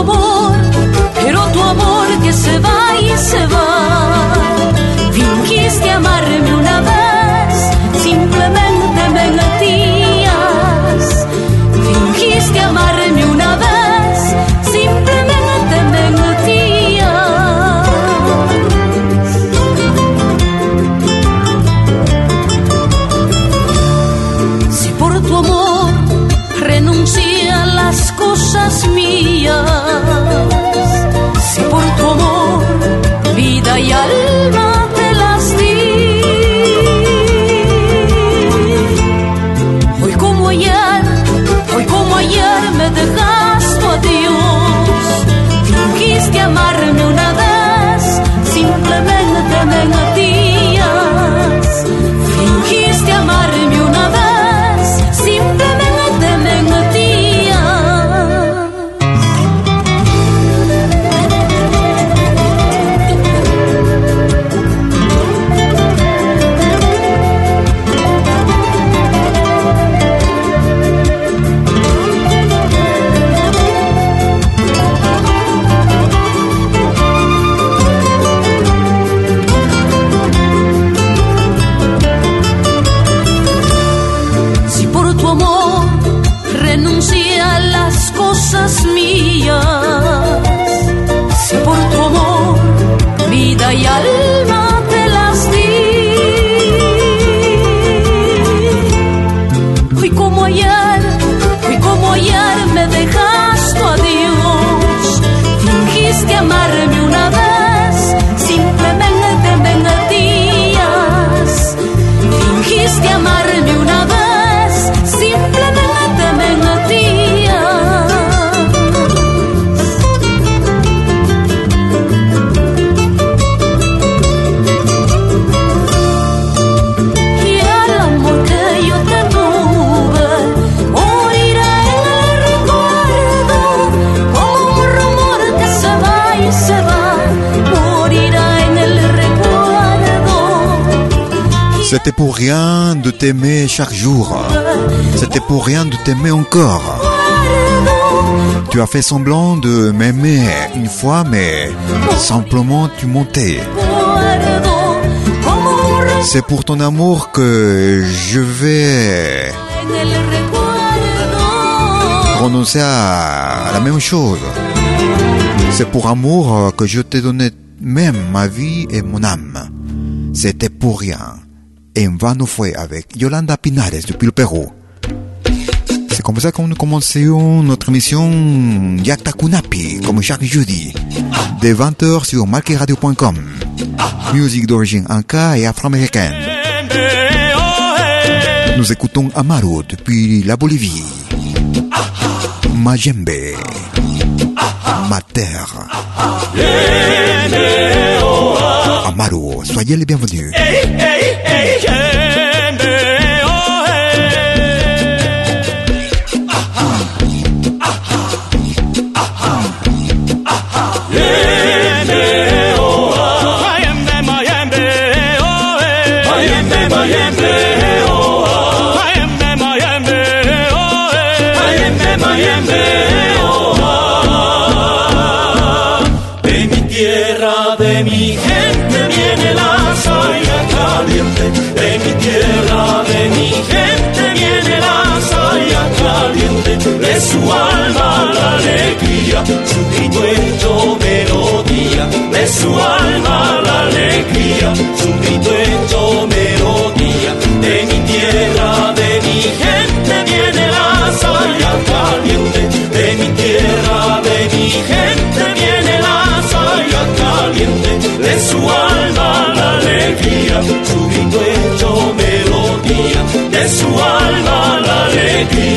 amor, pero tu amor que se va y se va. C'était pour rien de t'aimer chaque jour. C'était pour rien de t'aimer encore. Tu as fait semblant de m'aimer une fois, mais simplement tu montais. C'est pour ton amour que je vais prononcer à la même chose. C'est pour amour que je t'ai donné même ma vie et mon âme. C'était pour rien. En vano fue avec Yolanda Pinares depuis le Pérou. C'est comme ça que nous commençons notre émission Yakta Kunapi, comme chaque jeudi, de 20h sur malqueradio.com. Musique d'origine anka et afro-américaine. Nous écoutons Amaro depuis la Bolivie. Majembe. Mater. Amaro, soyez les bienvenus. Hey, hey, hey,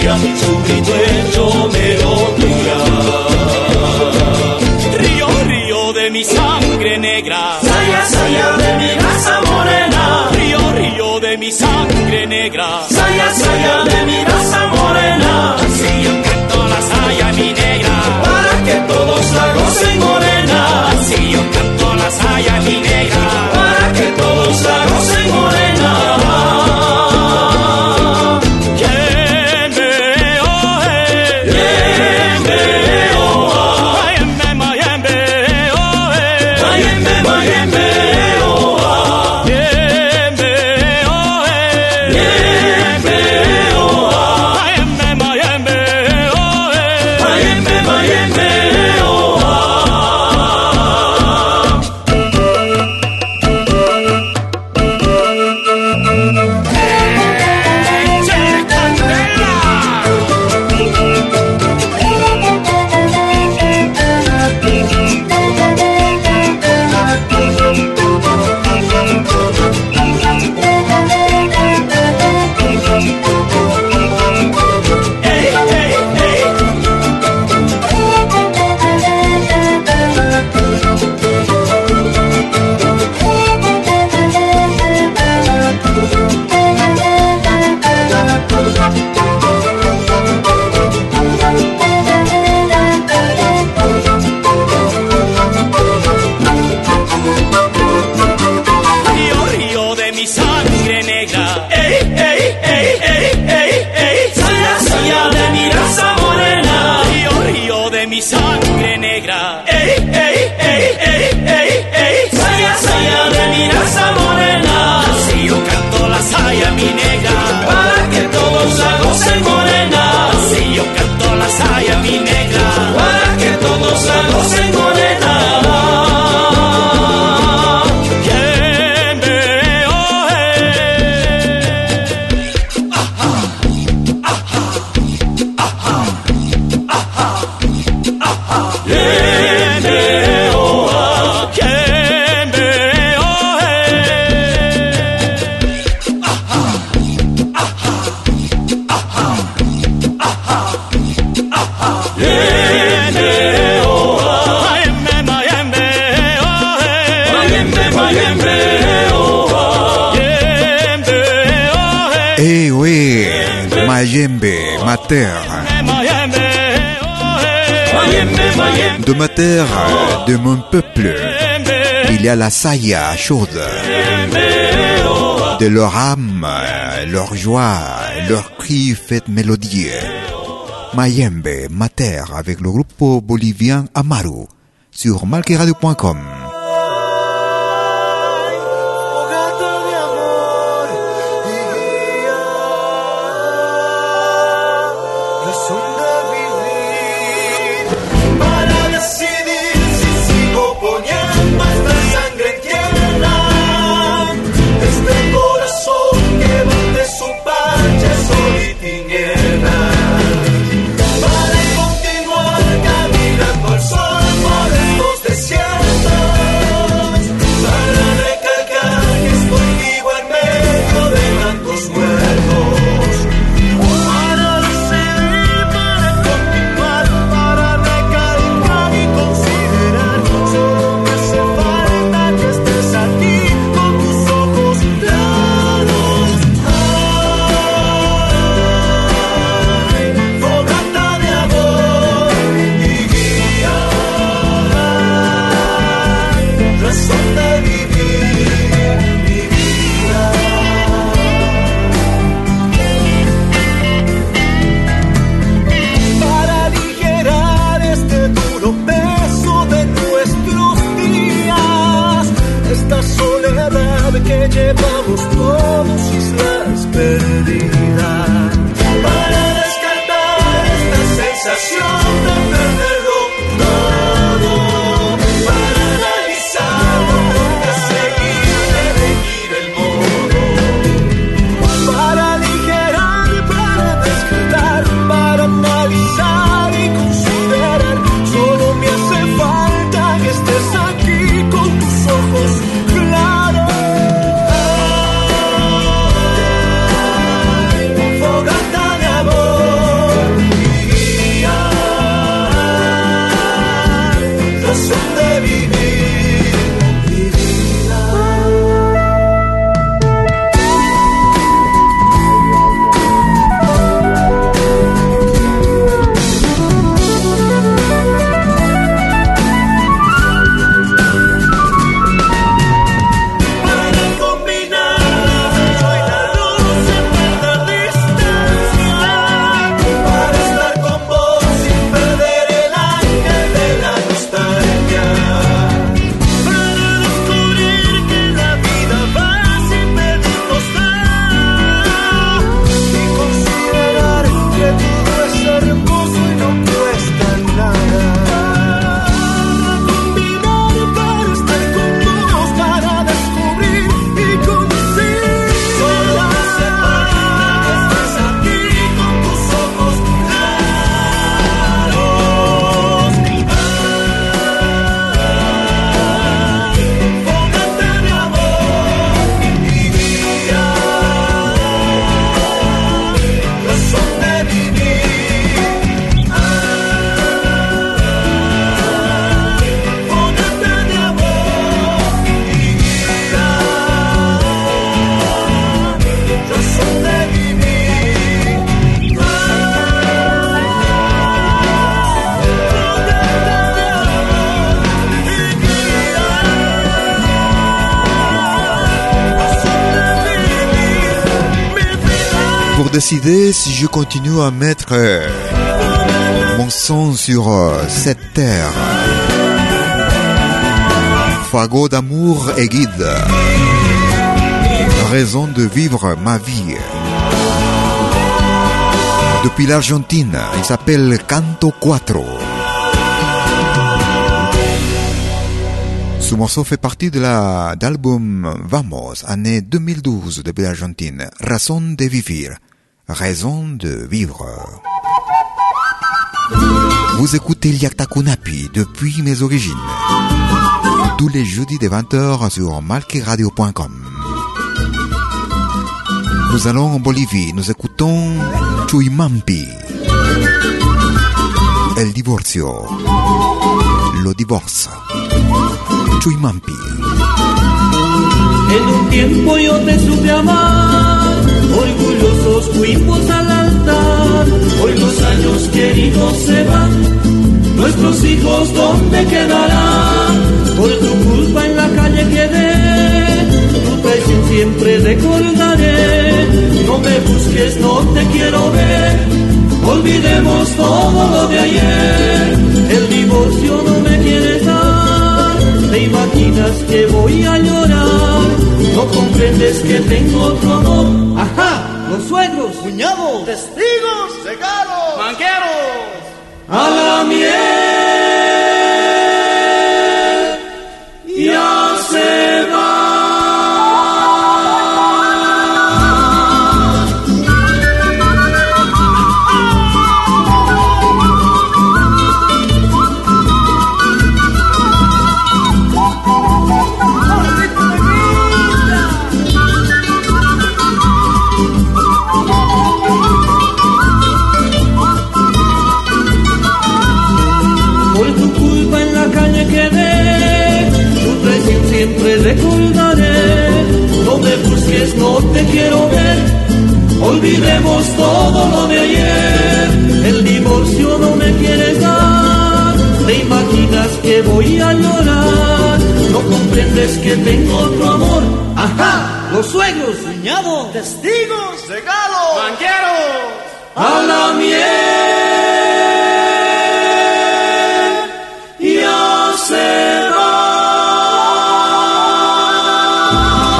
让你从天。De ma terre, de mon peuple. Il y a la saïa chaude de leur âme, leur joie, leur cri fait mélodieux. Mayembe, ma terre, avec le groupe bolivien Amaru, sur malqueradio.com. si je continue à mettre euh, mon sang sur euh, cette terre. Fagot d'amour et guide. Raison de vivre ma vie. Depuis l'Argentine, il s'appelle Canto 4. Ce morceau fait partie de la Vamos, année 2012 depuis l'Argentine. Raison de vivir. Raison de vivre. Vous écoutez Liaktakunapi depuis mes origines. Tous les jeudis de 20h sur malkiradio.com. Nous allons en Bolivie, nous écoutons Chuimampi. El divorcio. Lo divorza. Chuimampi. En un tiempo yo te orgullosos fuimos al altar. Hoy los años queridos se van, nuestros hijos dónde quedarán. Por tu culpa en la calle quedé, tu traición siempre recordaré. No me busques, no te quiero ver, olvidemos todo lo de ayer. El divorcio no me quieres dar, te imaginas que voy a llorar. No comprendes que tengo otro amor. Ajá, los suegros, cuñados, Testigos, regalos, manqueros. A la miel olvidemos todo lo de ayer. El divorcio no me quieres dar, te imaginas que voy a llorar. No comprendes que tengo otro amor. Ajá, los suegros, cuñados, testigos, regalos, banqueros, a la miel. Se va.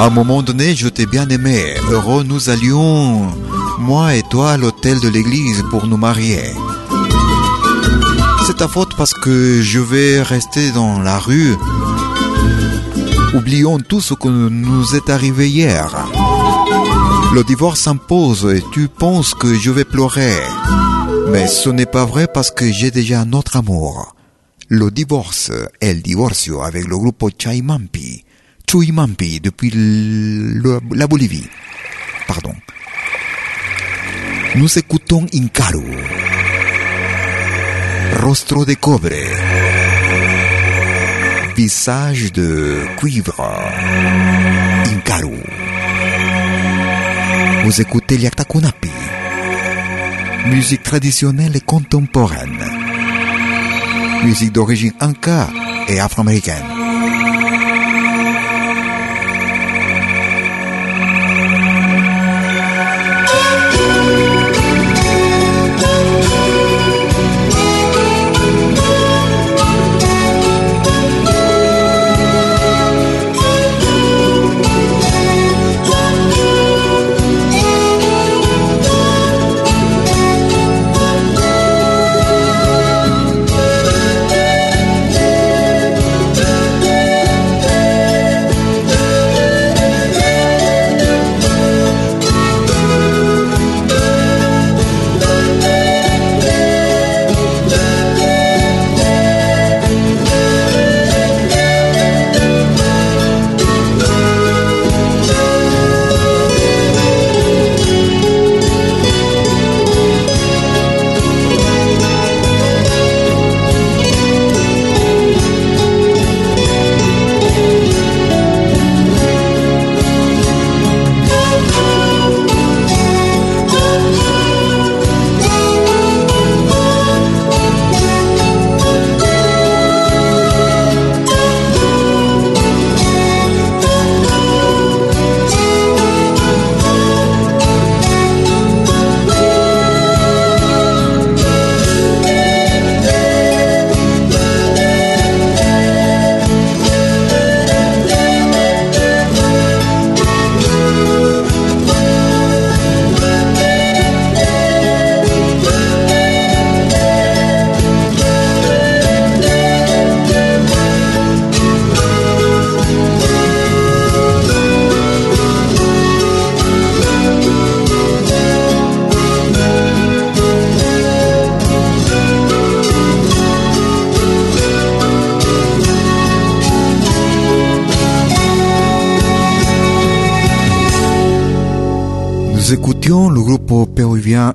À un moment donné, je t'ai bien aimé. Heureux, nous allions, moi et toi, à l'hôtel de l'église pour nous marier. C'est ta faute parce que je vais rester dans la rue. Oublions tout ce que nous est arrivé hier. Le divorce s'impose et tu penses que je vais pleurer. Mais ce n'est pas vrai parce que j'ai déjà un autre amour. Le divorce, el divorcio avec le groupe Chaimampi. Chuimampi depuis la Bolivie. Pardon. Nous écoutons Incaru. Rostro de cobre. Visage de cuivre. Incaru. Vous écoutez Liaktakunapi. Musique traditionnelle et contemporaine. Musique d'origine inca et afro-américaine.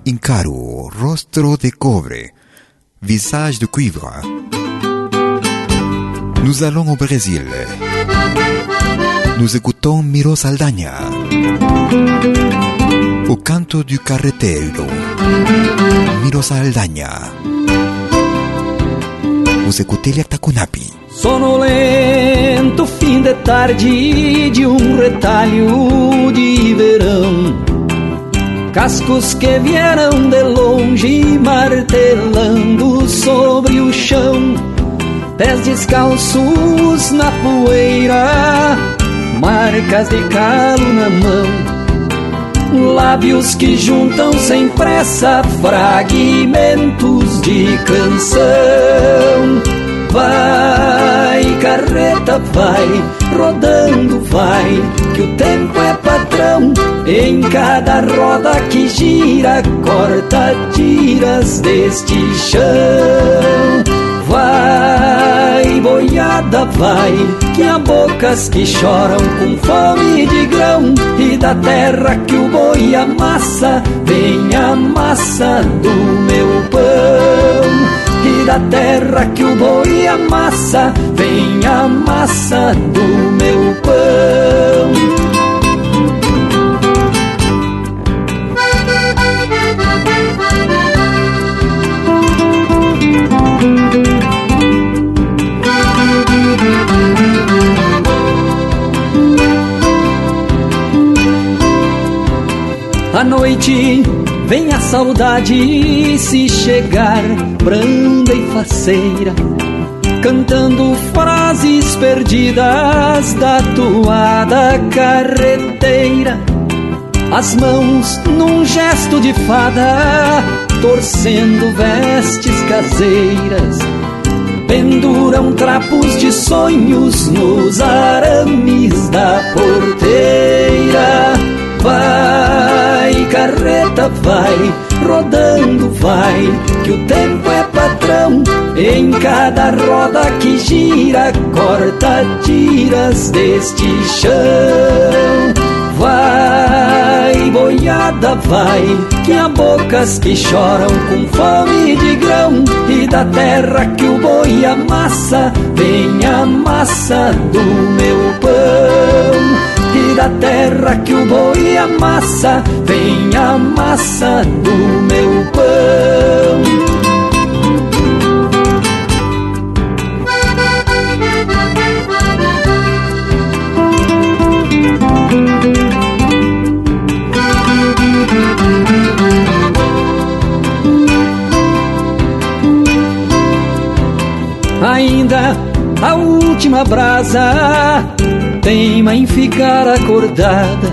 Incaro, Rostro de Cobre, Visage de Cuivre. Nous allons au Brésil. Nous écoutons Miro Saldaña. O canto du carretero. Miro Saldaña. Vous écoutez les Takunapi. Sonolento fim de tarde de um retalho de verão. Cascos que vieram de longe martelando sobre o chão. Pés descalços na poeira, marcas de calo na mão. Lábios que juntam sem pressa fragmentos de canção. Vai, carreta, vai, rodando, vai, que o tempo é patrão. Em cada roda que gira, corta tiras deste chão. Vai, boiada, vai, que há bocas que choram com fome de grão. E da terra que o boi amassa, vem a massa do meu pão. Da terra que o boi amassa, vem a massa do meu pão. À noite vem a saudade se chegar, branda e faceira, cantando frases perdidas da toada carreteira. As mãos num gesto de fada, torcendo vestes caseiras. Penduram trapos de sonhos nos arames da porteira. Vai, carreta, vai, rodando, vai, que o tempo é patrão. Em cada roda que gira, corta tiras deste chão. Vai, boiada, vai, que há bocas que choram com fome de grão. E da terra que o boi amassa, vem a massa do meu pão. Da terra que o boi amassa, vem a massa do meu pão. Ainda a última brasa teima em ficar acordada,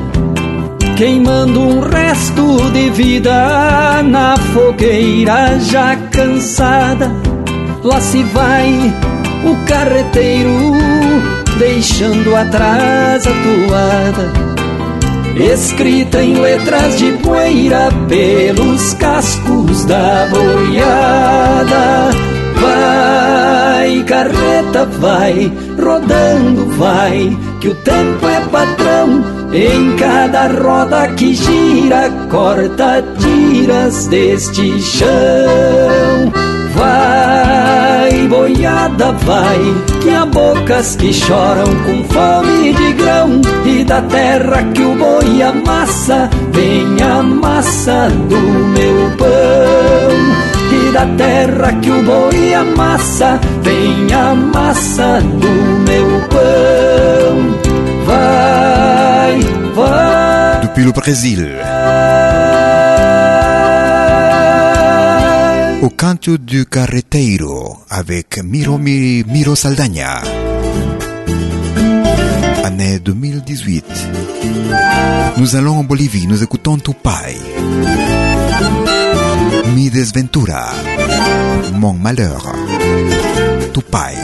queimando um resto de vida na fogueira já cansada. Lá se vai o carreteiro, deixando atrás a toada. Escrita em letras de poeira pelos cascos da boiada. Vai, carreta, vai, rodando, vai, que o tempo é patrão. Em cada roda que gira, corta tiras deste chão. Vai, boiada, vai, que há bocas que choram com fome de grão. E da terra que o boi amassa, vem a massa do meu pão. E da terra que o boi amassa, vem a massa do meu pão. Depuis le Brésil, au canto du carreteiro avec Miro, Mi- Miro Saldaña. Année 2018. Nous allons en Bolivie, nous écoutons Tupai. Mi desventura, mon malheur. Tupai.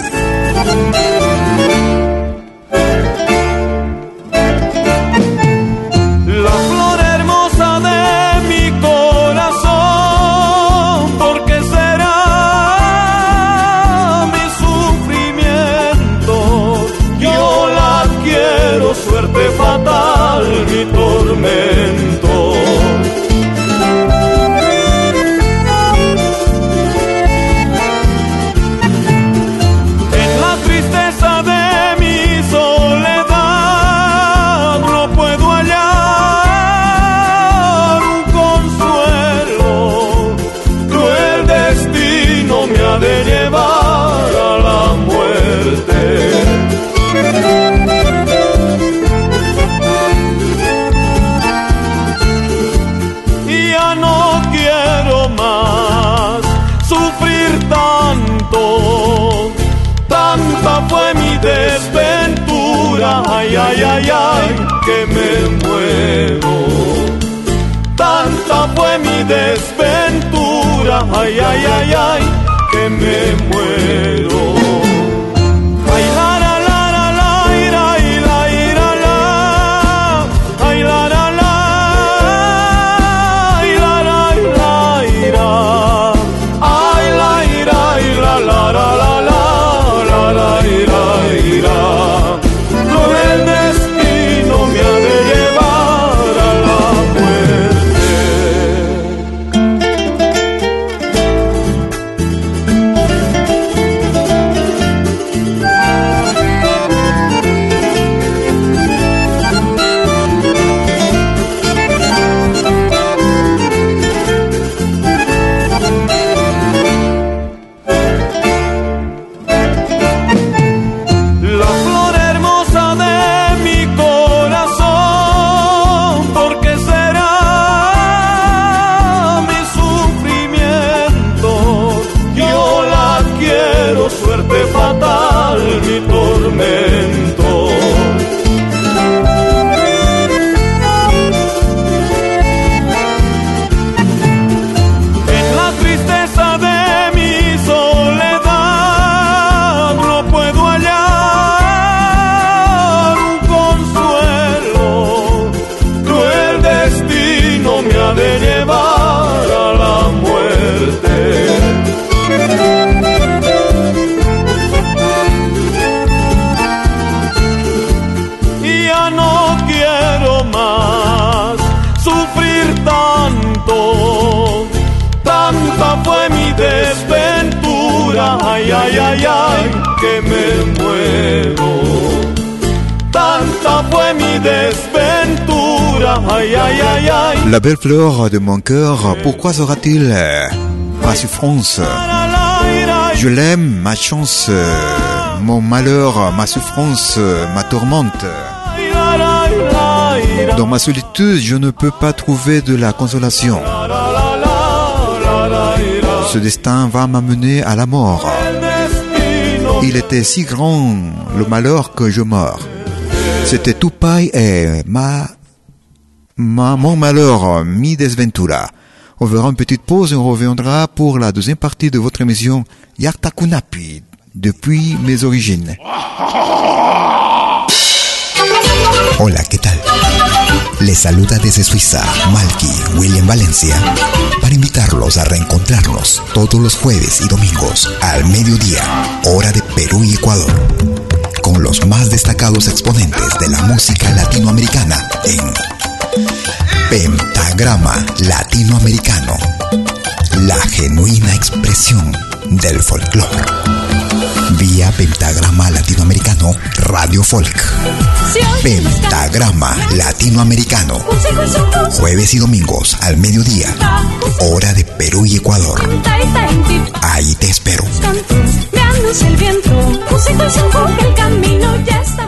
Que me muero. Tanta fue mi desventura, ay, ay, ay, ay, que me muero. La belle fleur de mon cœur, pourquoi sera-t-il euh, ma souffrance Je l'aime, ma chance, euh, mon malheur, ma souffrance, euh, ma tourmente. Dans ma solitude, je ne peux pas trouver de la consolation. Ce destin va m'amener à la mort. Il était si grand le malheur que je meurs. C'était tout paille et ma, mon malheur, mi desventura. On verra une petite pause et on reviendra pour la deuxième partie de votre émission Yartakunapi, depuis mes origines. Hola, ¿qué tal? Les saluda desde Suiza Malky William Valencia para invitarlos a reencontrarnos todos los jueves y domingos al mediodía, hora de Perú y Ecuador, con los más destacados exponentes de la música latinoamericana en Pentagrama Latinoamericano, la genuina expresión del folclore. Vía Pentagrama Latinoamericano Radio Folk. Pentagrama Latinoamericano. Jueves y domingos al mediodía. Hora de Perú y Ecuador. Ahí te espero. El camino ya estamos.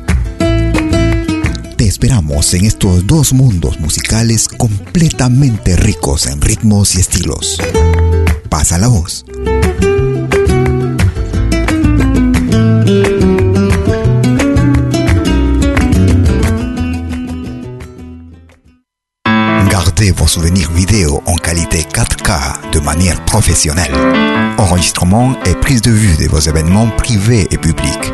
Te esperamos en estos dos mundos musicales completamente ricos en ritmos y estilos. Pasa la voz. Gardez vos souvenirs vidéo en qualité 4K de manière professionnelle. Enregistrement et prise de vue de vos événements privés et publics.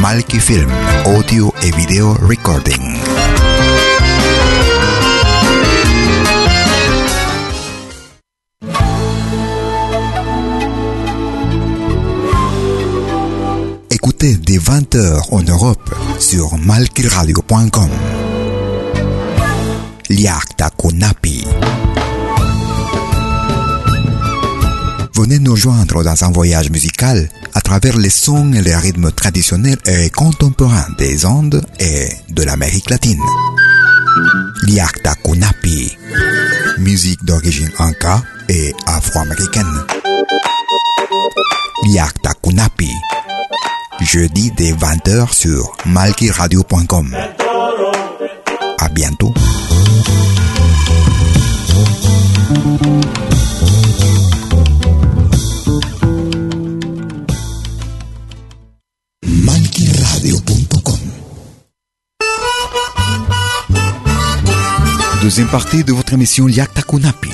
Malki Film, audio et vidéo recording. Écoutez dès 20h en Europe sur malkiradio.com. Liakta Kunapi. Venez nous joindre dans un voyage musical à travers les sons et les rythmes traditionnels et contemporains des Andes et de l'Amérique latine. Liakta Kunapi. Musique d'origine inca et afro-américaine. Liakta Kunapi. Jeudi dès 20h sur malkiradio.com. À bientôt. Deuxième partie de votre émission Liakta Kunapi.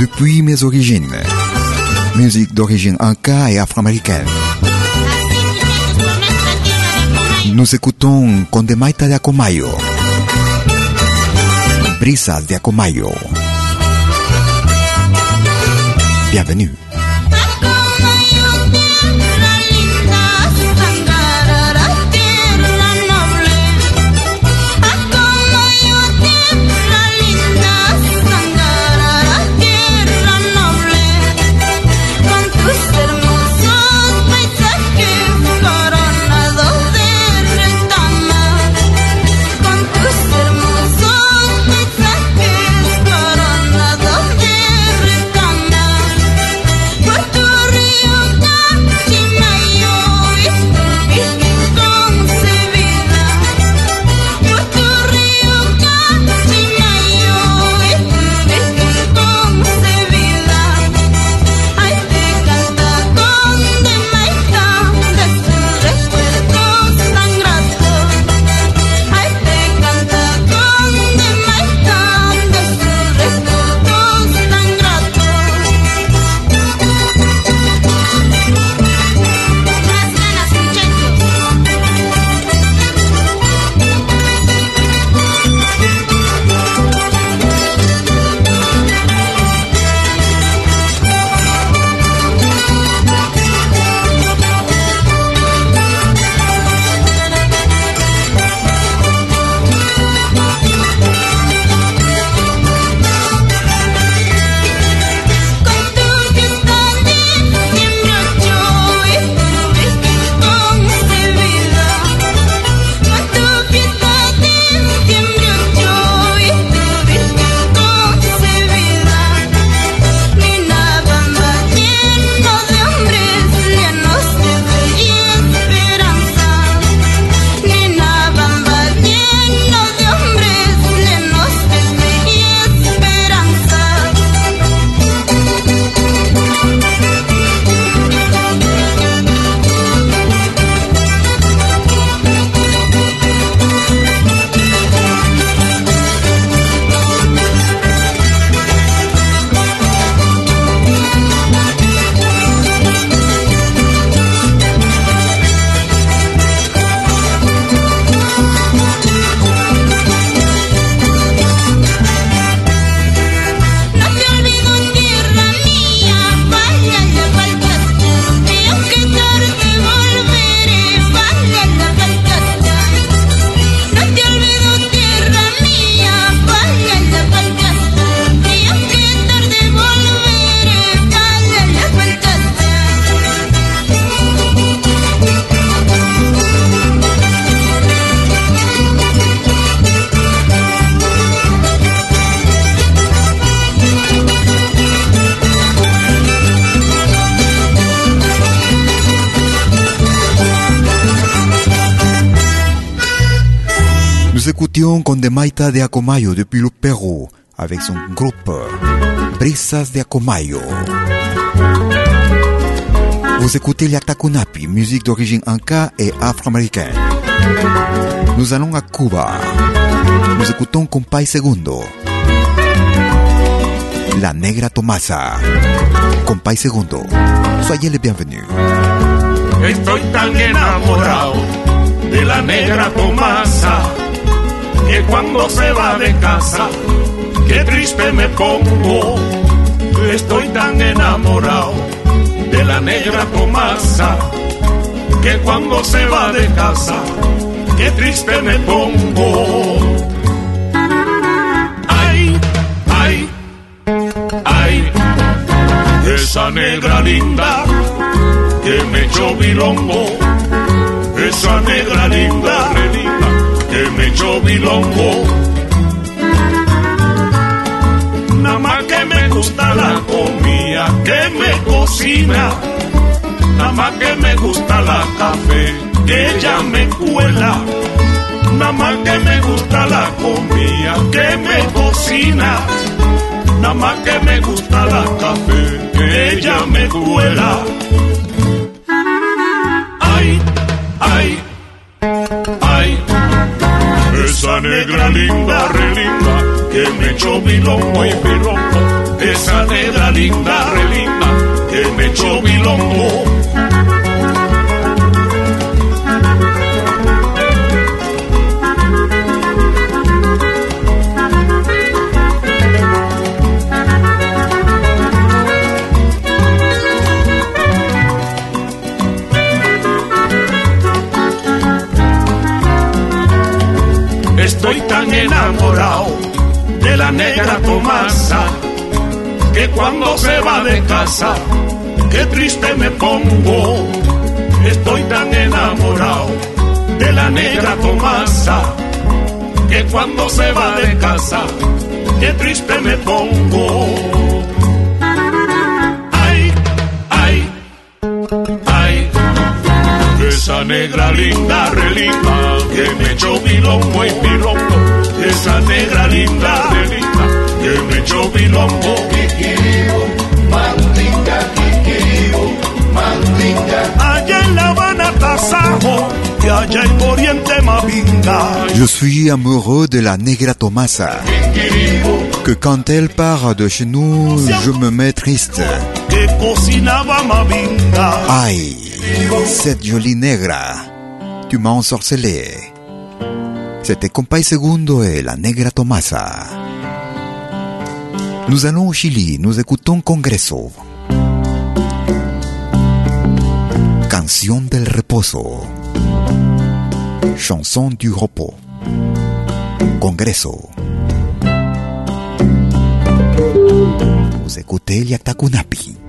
Depuis mes origines. Musique d'origine inca et afro-américaine. Nous écoutons Condemaita de Acomayo. Brisas de Acomayo. Bienvenue. Nous écoutions Condemaita de Acomayo depuis le Pérou avec son groupe Brisas de Acomayo. Vous écoutez Liaktakunapi, musique d'origine inca et afro-américaine. Nous allons à Cuba. Nous écoutons Compay Segundo. La Negra Tomasa. Compay Segundo. Soyez les bienvenus. Estoy tan enamorado de la negra Tomasa que cuando se va de casa, qué triste me pongo. Estoy tan enamorado de la negra Tomasa que cuando se va de casa, qué triste me pongo. Ay, ay, ay, esa negra linda que me echó bilongo, esa negra linda, re linda, que me echó bilongo. Nada más que me gusta la comida que me cocina, nada más que me gusta la café que ella me cuela. Nada más que me gusta la comida que me cocina, nada más que me gusta la café que ella me cuela. Echó bilongo y bilongo. Esa re linda, que me echó bilongo. La negra Tomasa que cuando se va de casa, qué triste me pongo. Estoy tan enamorado de la negra Tomasa que cuando se va de casa, qué triste me pongo. Ay, ay, ay, esa negra linda, re linda, que me echó bilongo y bilongo. Esa negra linda, re linda, que me echó bilongo. Allá en La Habana, Tasajo, y allá en Oriente, Mavinga. Je suis amoureux de la Negra Tomasa. Que quand elle part de chez nous, je me mets triste. Aïe, cette jolie negra, tu m'as ensorcelé. C'était Compay Segundo et la Negra Tomasa. Nous allons au Chili, nous écoutons Congreso. Canción del reposo. Chanson du repos. Congreso. Vous écoutez Liaktakunapi.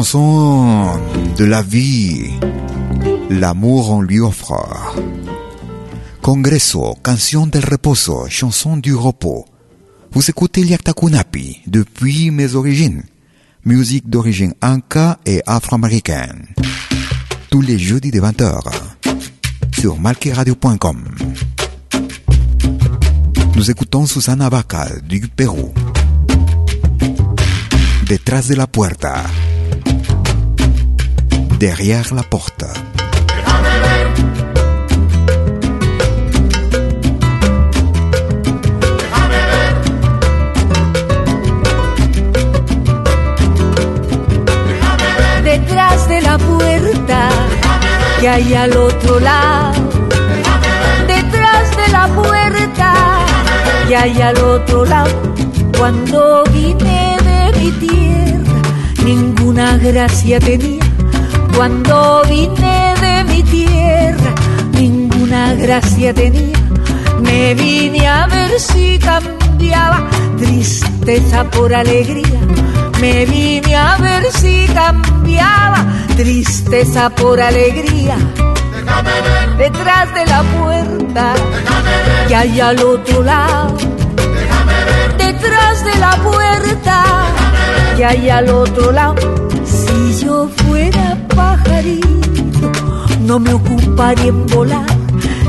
Chanson de la vie, l'amour on lui offre. Congreso, canción del reposo, chanson du repos. Vous écoutez Liaktakunapi depuis mes origines. Musique d'origine inca et afro-américaine. Tous les jeudis de 20h sur malkiradio.com. Nous écoutons Susana Bacal du Pérou. Detrás de la puerta. Derrière la porte. detrás de la puerta que hay al otro lado. Detrás de la puerta que hay al otro lado. Cuando vine de mi tierra, ninguna gracia tenía. Cuando vine de mi tierra, ninguna gracia tenía. Me vine a ver si cambiaba tristeza por alegría. Me vine a ver si cambiaba tristeza por alegría. Detrás de la puerta que hay al otro lado. Detrás de la puerta que hay al otro lado. Si yo fuera pajarito, no me ocuparía en volar.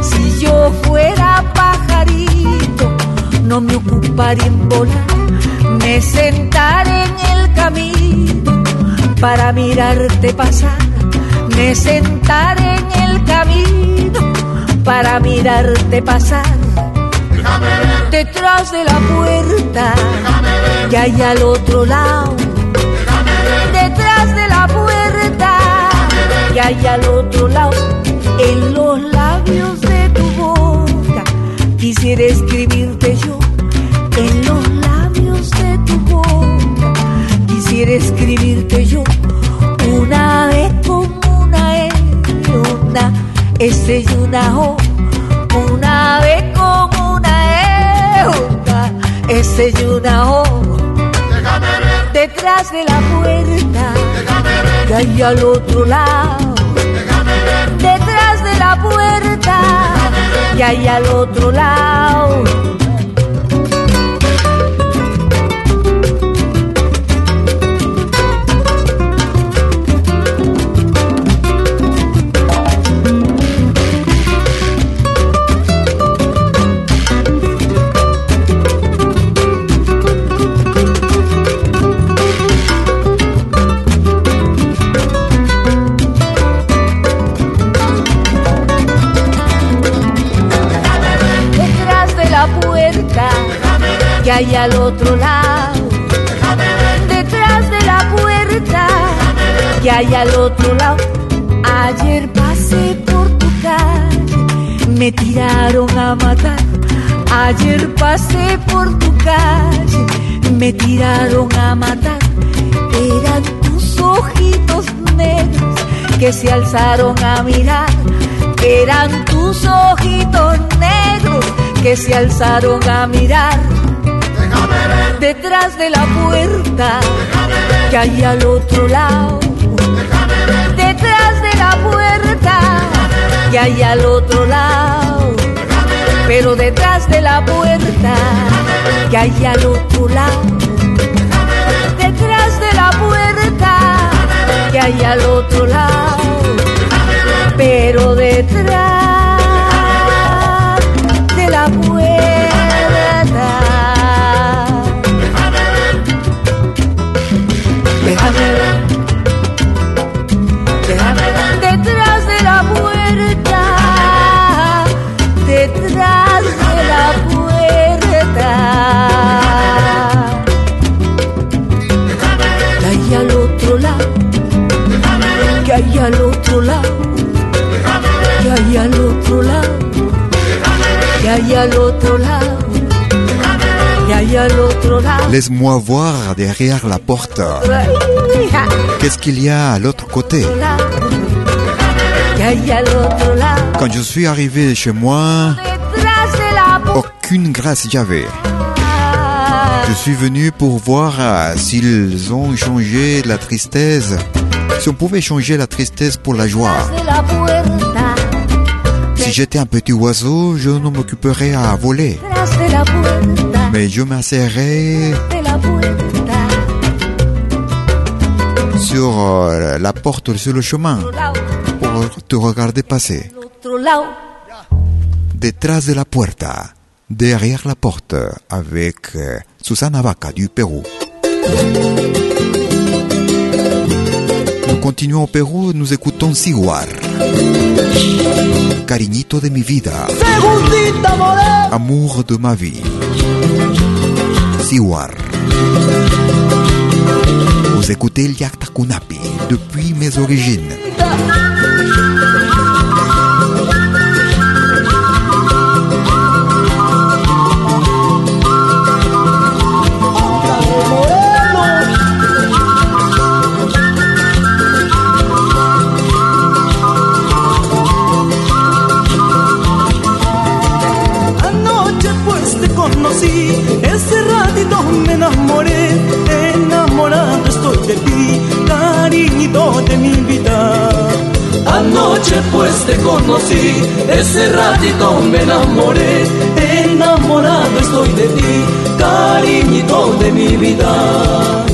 Si yo fuera pajarito, no me ocuparía en volar. Me sentaré en el camino para mirarte pasar. Me sentaré en el camino para mirarte pasar. Detrás de la puerta que hay al otro lado. Que hay al otro lado. En los labios de tu boca quisiera escribirte yo. En los labios de tu boca quisiera escribirte yo. Una vez con una E, una S y una O. Una vez con una E, una S y una O. Detrás de la puerta que hay al otro lado. Detrás de la puerta que hay al otro lado. Alzaron a mirar. Eran tus ojitos negros que se alzaron a mirar. detrás de la puerta que hay al otro lado. Detrás de la puerta que hay al otro lado. Pero detrás de la puerta que hay al otro lado. Que hay al otro lado. Pero detrás Laisse-moi voir derrière la porte. Qu'est-ce qu'il y a à l'autre côté? Quand je suis arrivé chez moi, aucune grâce j'avais. Je suis venu pour voir euh, s'ils ont changé la tristesse. Si on pouvait changer la tristesse pour la joie. Si j'étais un petit oiseau, je ne m'occuperais à voler. Mais je m'asserrais sur euh, la porte, sur le chemin, pour te regarder passer. Detrás de la puerta, derrière la porte, avec euh, Susana Vaca du Pérou. Continuons au Pérou, nous écoutons Siguar. Cariñito de mi vida. Amour de ma vie. Siwar. Vous écoutez el Yakta Kunapi depuis mes origines. Te conocí, ese ratito me enamoré, enamorado estoy de ti, cariñito de mi vida.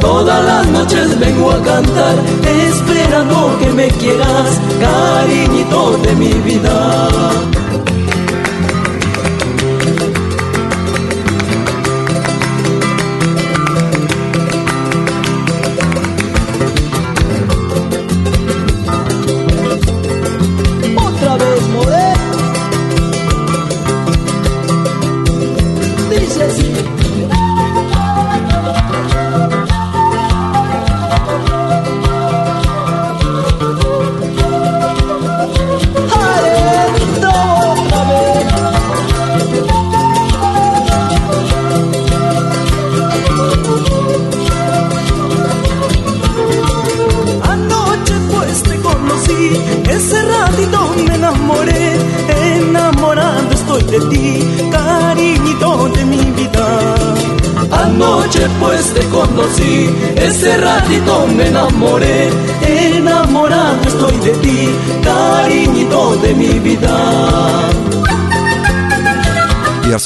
Todas las noches vengo a cantar, esperando que me quieras, cariñito de mi vida.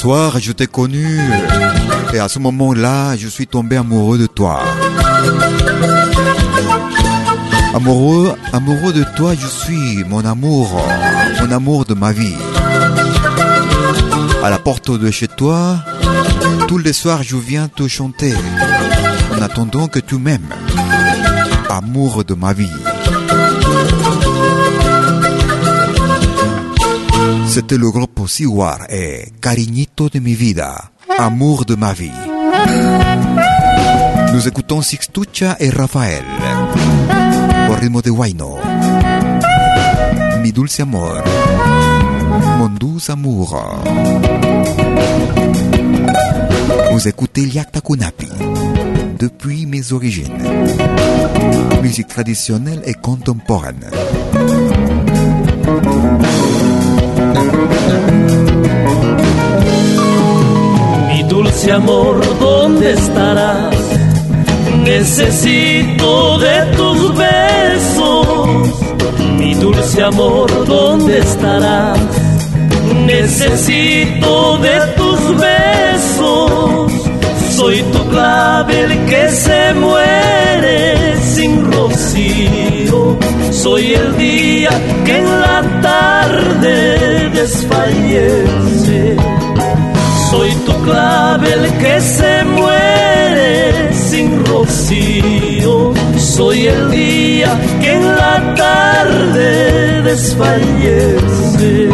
Je t'ai connu et à ce moment-là, je suis tombé amoureux de toi. Amoureux, amoureux de toi, je suis mon amour, mon amour de ma vie. À la porte de chez toi, tous les soirs, je viens te chanter en attendant que tu m'aimes. Amour de ma vie. C'était le groupe Siwar et Cariñito de mi vida, Amour de ma vie. Nous écoutons Sixtucha et Rafael, au rythme de Huayno. Mi dulce amor, mon doux amour. Vous écoutez Liakta Kunapi, depuis mes origines. Musique traditionnelle et contemporaine. Mi dulce amor, ¿dónde estarás? Necesito de tus besos. Mi dulce amor, ¿dónde estarás? Necesito de tus besos. Soy tu clavel que se muere sin. Soy el día que en la tarde desfallece. Soy tu clavel que se muere sin rocío. Soy el día que en la tarde desfallece.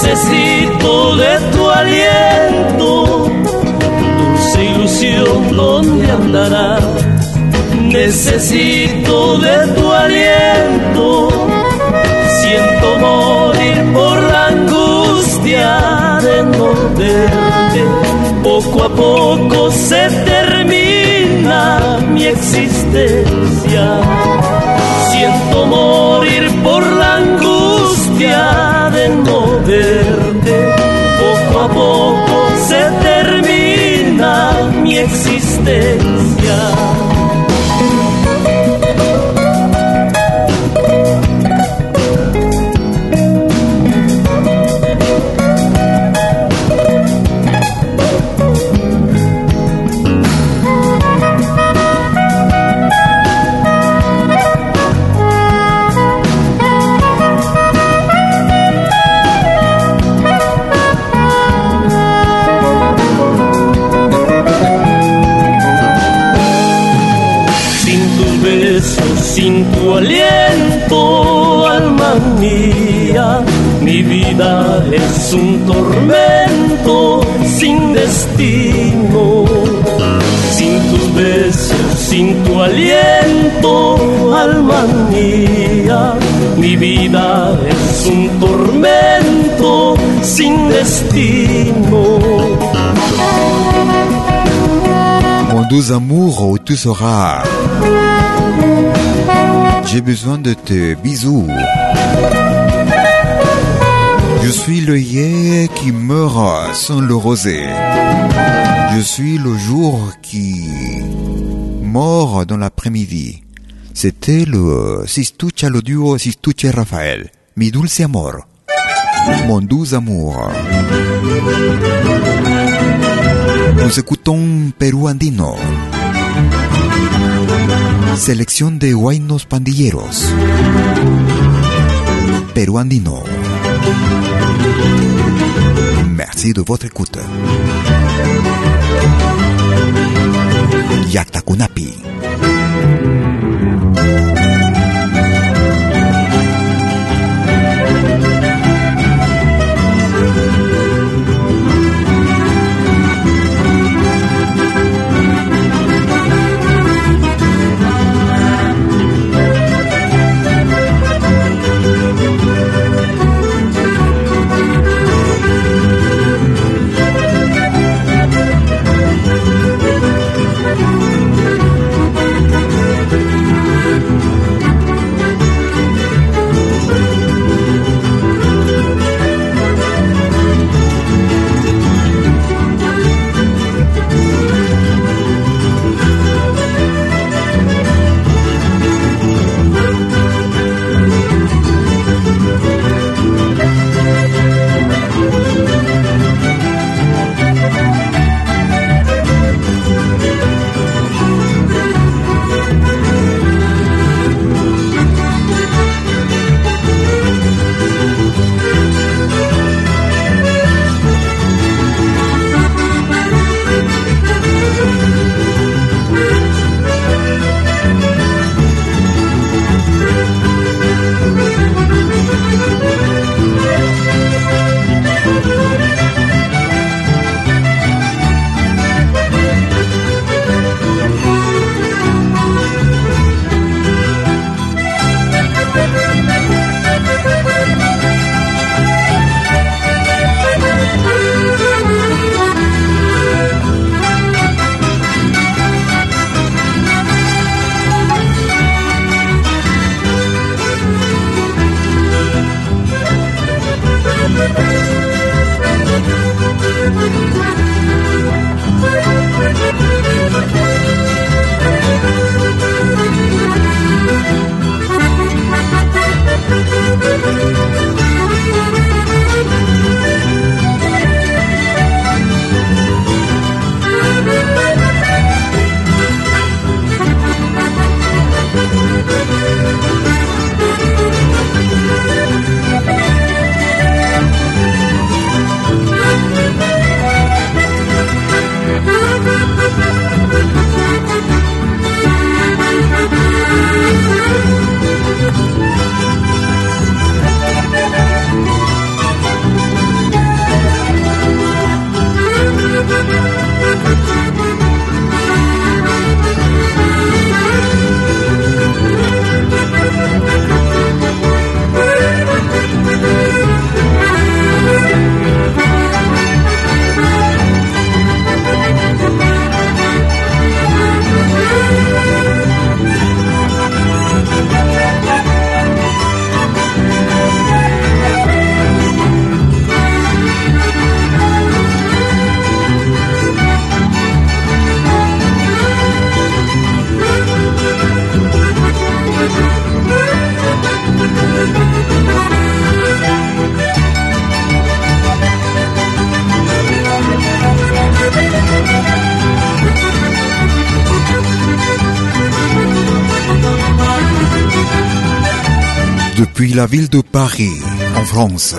Necesito de tu aliento. Dulce ilusión, ¿dónde andarás? Necesito de tu aliento. Siento morir por la angustia de no verte. Poco a poco se termina mi existencia. Siento morir existencia. Tormento sin destino. Sin tus besos, sin tu aliento, alma mía, mi vida es un tormento sin destino. Mon doux amour où tu seras. J'ai besoin de tes bisous. Je suis l'œillet qui meurt sans le rosé. Je suis le jour qui mort dans l'après-midi. C'était le Sistucha, le duo Sistucha Raphaël. Mi dulce amor. Mon doux amour. Nous écoutons Perú Andino. Selección de Huaynos Pandilleros. Perú Andino. Merci de votre écoute. Yaktakunapi. Ville de Paris, en France.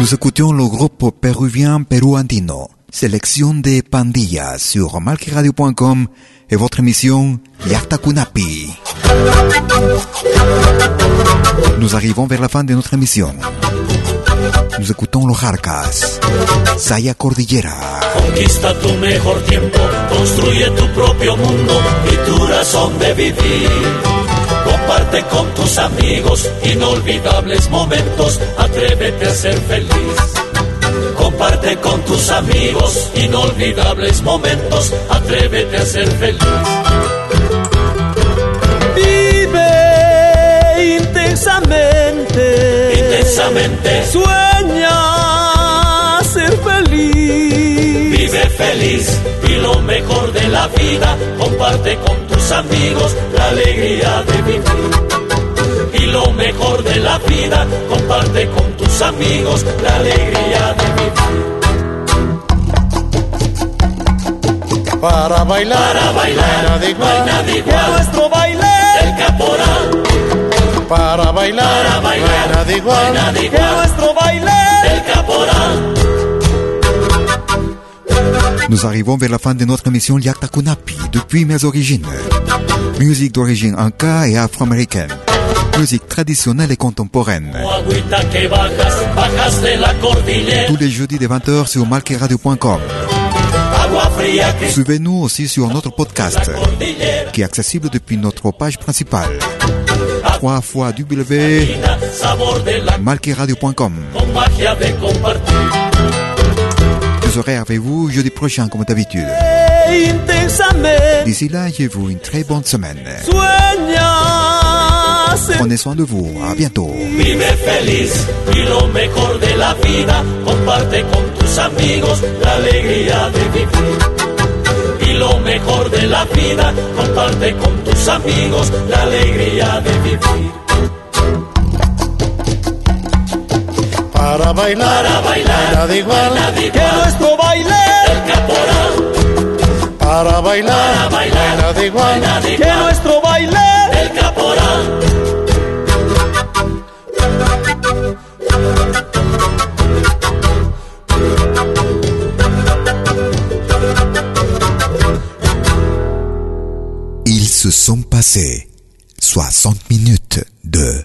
Nous écoutions le groupe péruvien Peruandino, sélection des pandillas sur malquiradio.com et votre émission Yarta Kunapi. Nous arrivons vers la fin de notre émission. Nous écoutons los Jarcas, Saya Cordillera. Conquista tu mejor tiempo, construye tu propio mundo y tu razón de vivir. Comparte con tus amigos inolvidables momentos, atrévete a ser feliz. Comparte con tus amigos inolvidables momentos, atrévete a ser feliz. Vive intensamente. Intensamente. Sueña ser feliz. Vive feliz y lo mejor de la vida, comparte con tus amigos la alegría de vivir. Y lo mejor de la vida, comparte con tus amigos la alegría de vivir. Para bailar, Para bailar, nada igual. no hay nada igual. nuestro baile. El caporal, Para bailar, para bailar, nada no hay igual. nada Que igual. nuestro baile. El caporal, Nous arrivons vers la fin de notre émission Yakta Kunapi depuis mes origines. Musique d'origine inca et afro-américaine. Musique traditionnelle et contemporaine. Tous les jeudis de 20h sur malqueradio.com. Suivez-nous aussi sur notre podcast, qui est accessible depuis notre page principale. 3 fois la malqueradio.com. serai avec vous jeudi prochain comme d'habitude. D'ici là, je vous une très bonne semaine. Prenez soin de vous. À bientôt. Vive feliz y lo mejor de la vida, comparte con tus amigos la alegría de vivir. Y lo mejor de la vida, comparte con tus amigos la alegría de vivir. Para bailar, Para bailar, nada igual. nada que igual. nuestro baile. El caporal, Para bailar, para bailar, nada igual. nada Que igual. nuestro baile. El caporal, Ils se sont passés 60 minutes de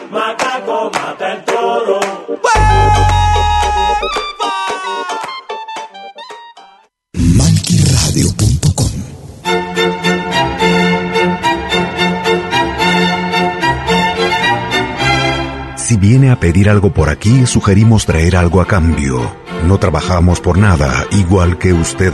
Macaco mata el toro. Malquiradio.com Si viene a pedir algo por aquí, sugerimos traer algo a cambio. No trabajamos por nada, igual que usted.